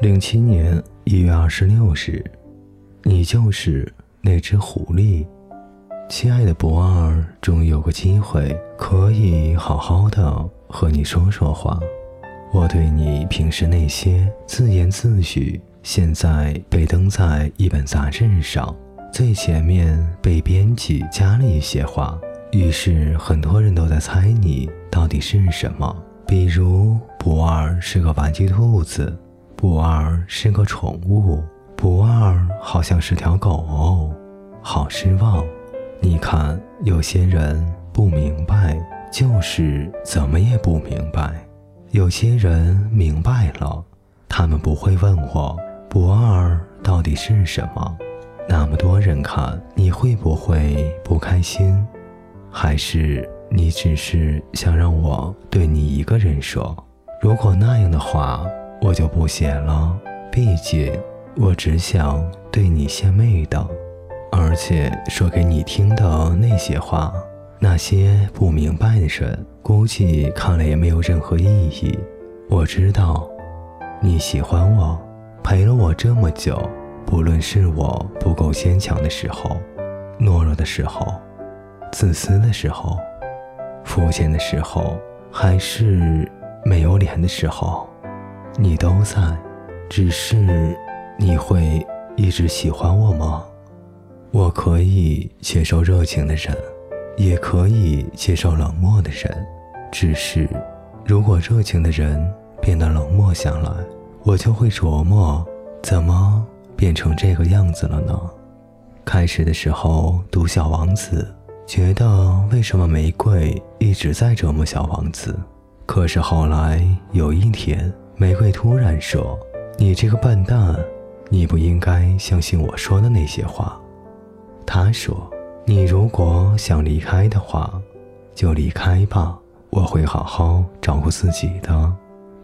零七年一月二十六日，你就是那只狐狸，亲爱的博二，终于有个机会可以好好的和你说说话。我对你平时那些自言自语，现在被登在一本杂志上，最前面被编辑加了一些话，于是很多人都在猜你到底是什么，比如博二是个玩具兔子。不二是个宠物，不二好像是条狗哦，好失望。你看，有些人不明白，就是怎么也不明白；有些人明白了，他们不会问我不二到底是什么。那么多人看，你会不会不开心？还是你只是想让我对你一个人说？如果那样的话。我就不写了，毕竟我只想对你献媚的，而且说给你听的那些话，那些不明白的人估计看了也没有任何意义。我知道你喜欢我，陪了我这么久，不论是我不够坚强的时候，懦弱的时候，自私的时候，肤浅的时候，还是没有脸的时候。你都在，只是你会一直喜欢我吗？我可以接受热情的人，也可以接受冷漠的人。只是，如果热情的人变得冷漠下来，我就会琢磨，怎么变成这个样子了呢？开始的时候读《小王子》，觉得为什么玫瑰一直在折磨小王子？可是后来有一天。玫瑰突然说：“你这个笨蛋，你不应该相信我说的那些话。”他说：“你如果想离开的话，就离开吧，我会好好照顾自己的。”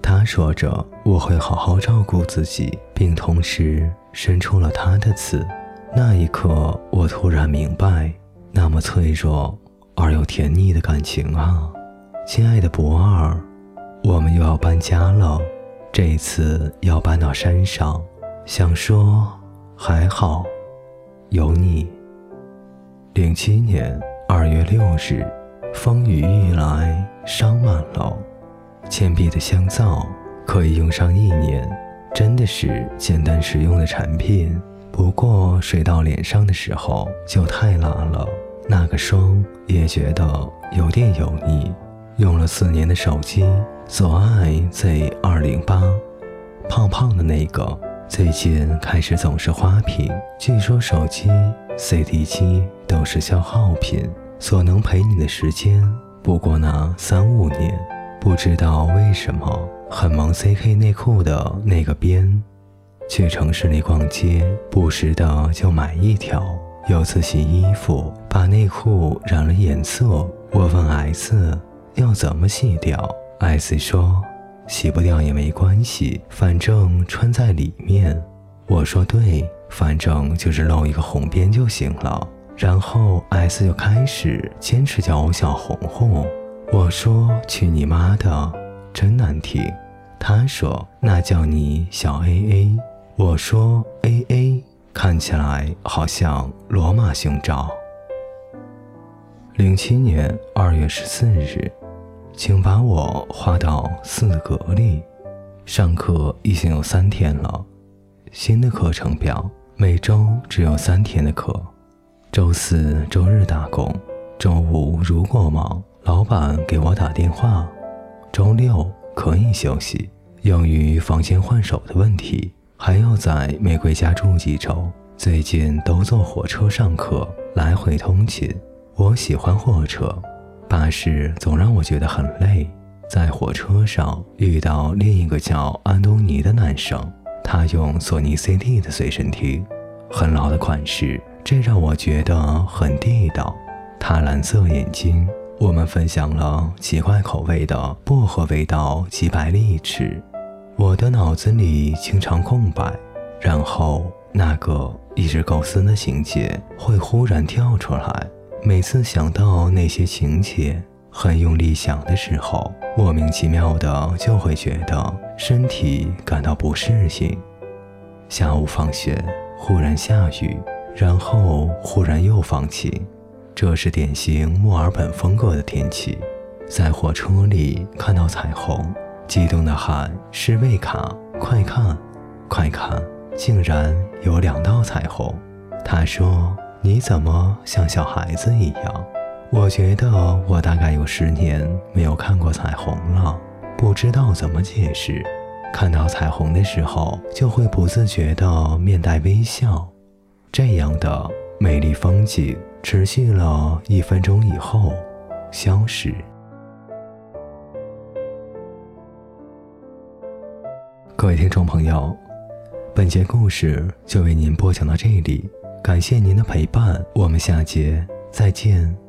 他说着：“我会好好照顾自己，并同时伸出了他的刺。”那一刻，我突然明白，那么脆弱而又甜腻的感情啊，亲爱的博二，我们又要搬家了。这一次要搬到山上，想说还好有你。零七年二月六日，风雨欲来伤满楼。铅笔的香皂可以用上一年，真的是简单实用的产品。不过水到脸上的时候就太辣了，那个霜也觉得有点油腻。用了四年的手机。索爱 Z 二零八，胖胖的那个，最近开始总是花屏。据说手机、CD 机都是消耗品，所能陪你的时间不过那三五年。不知道为什么，很忙 CK 内裤的那个边，去城市里逛街，不时的就买一条。有次洗衣服，把内裤染了颜色，我问 S 要怎么洗掉。艾斯说：“洗不掉也没关系，反正穿在里面。”我说：“对，反正就是露一个红边就行了。”然后艾斯就开始坚持叫我小红红。我说：“去你妈的，真难听。”他说：“那叫你小 A A。”我说：“A A 看起来好像罗马胸罩。”零七年二月十四日。请把我划到四格里。上课已经有三天了，新的课程表每周只有三天的课，周四周日打工，周五如果忙，老板给我打电话，周六可以休息。由于房间换手的问题，还要在玫瑰家住几周。最近都坐火车上课，来回通勤。我喜欢火车。巴士总让我觉得很累。在火车上遇到另一个叫安东尼的男生，他用索尼 CD 的随身听，很老的款式，这让我觉得很地道。他蓝色眼睛，我们分享了奇怪口味的薄荷味道几百粒吃。我的脑子里经常空白，然后那个一直构思的情节会忽然跳出来。每次想到那些情节，很用力想的时候，莫名其妙的就会觉得身体感到不适应。下午放学，忽然下雨，然后忽然又放晴，这是典型墨尔本风格的天气。在火车里看到彩虹，激动的喊：“是魏卡，快看，快看，竟然有两道彩虹！”他说：“你怎么像小孩子一样？”我觉得我大概有十年没有看过彩虹了，不知道怎么解释。看到彩虹的时候，就会不自觉地面带微笑。这样的美丽风景持续了一分钟以后，消失。各位听众朋友，本节故事就为您播讲到这里，感谢您的陪伴，我们下节再见。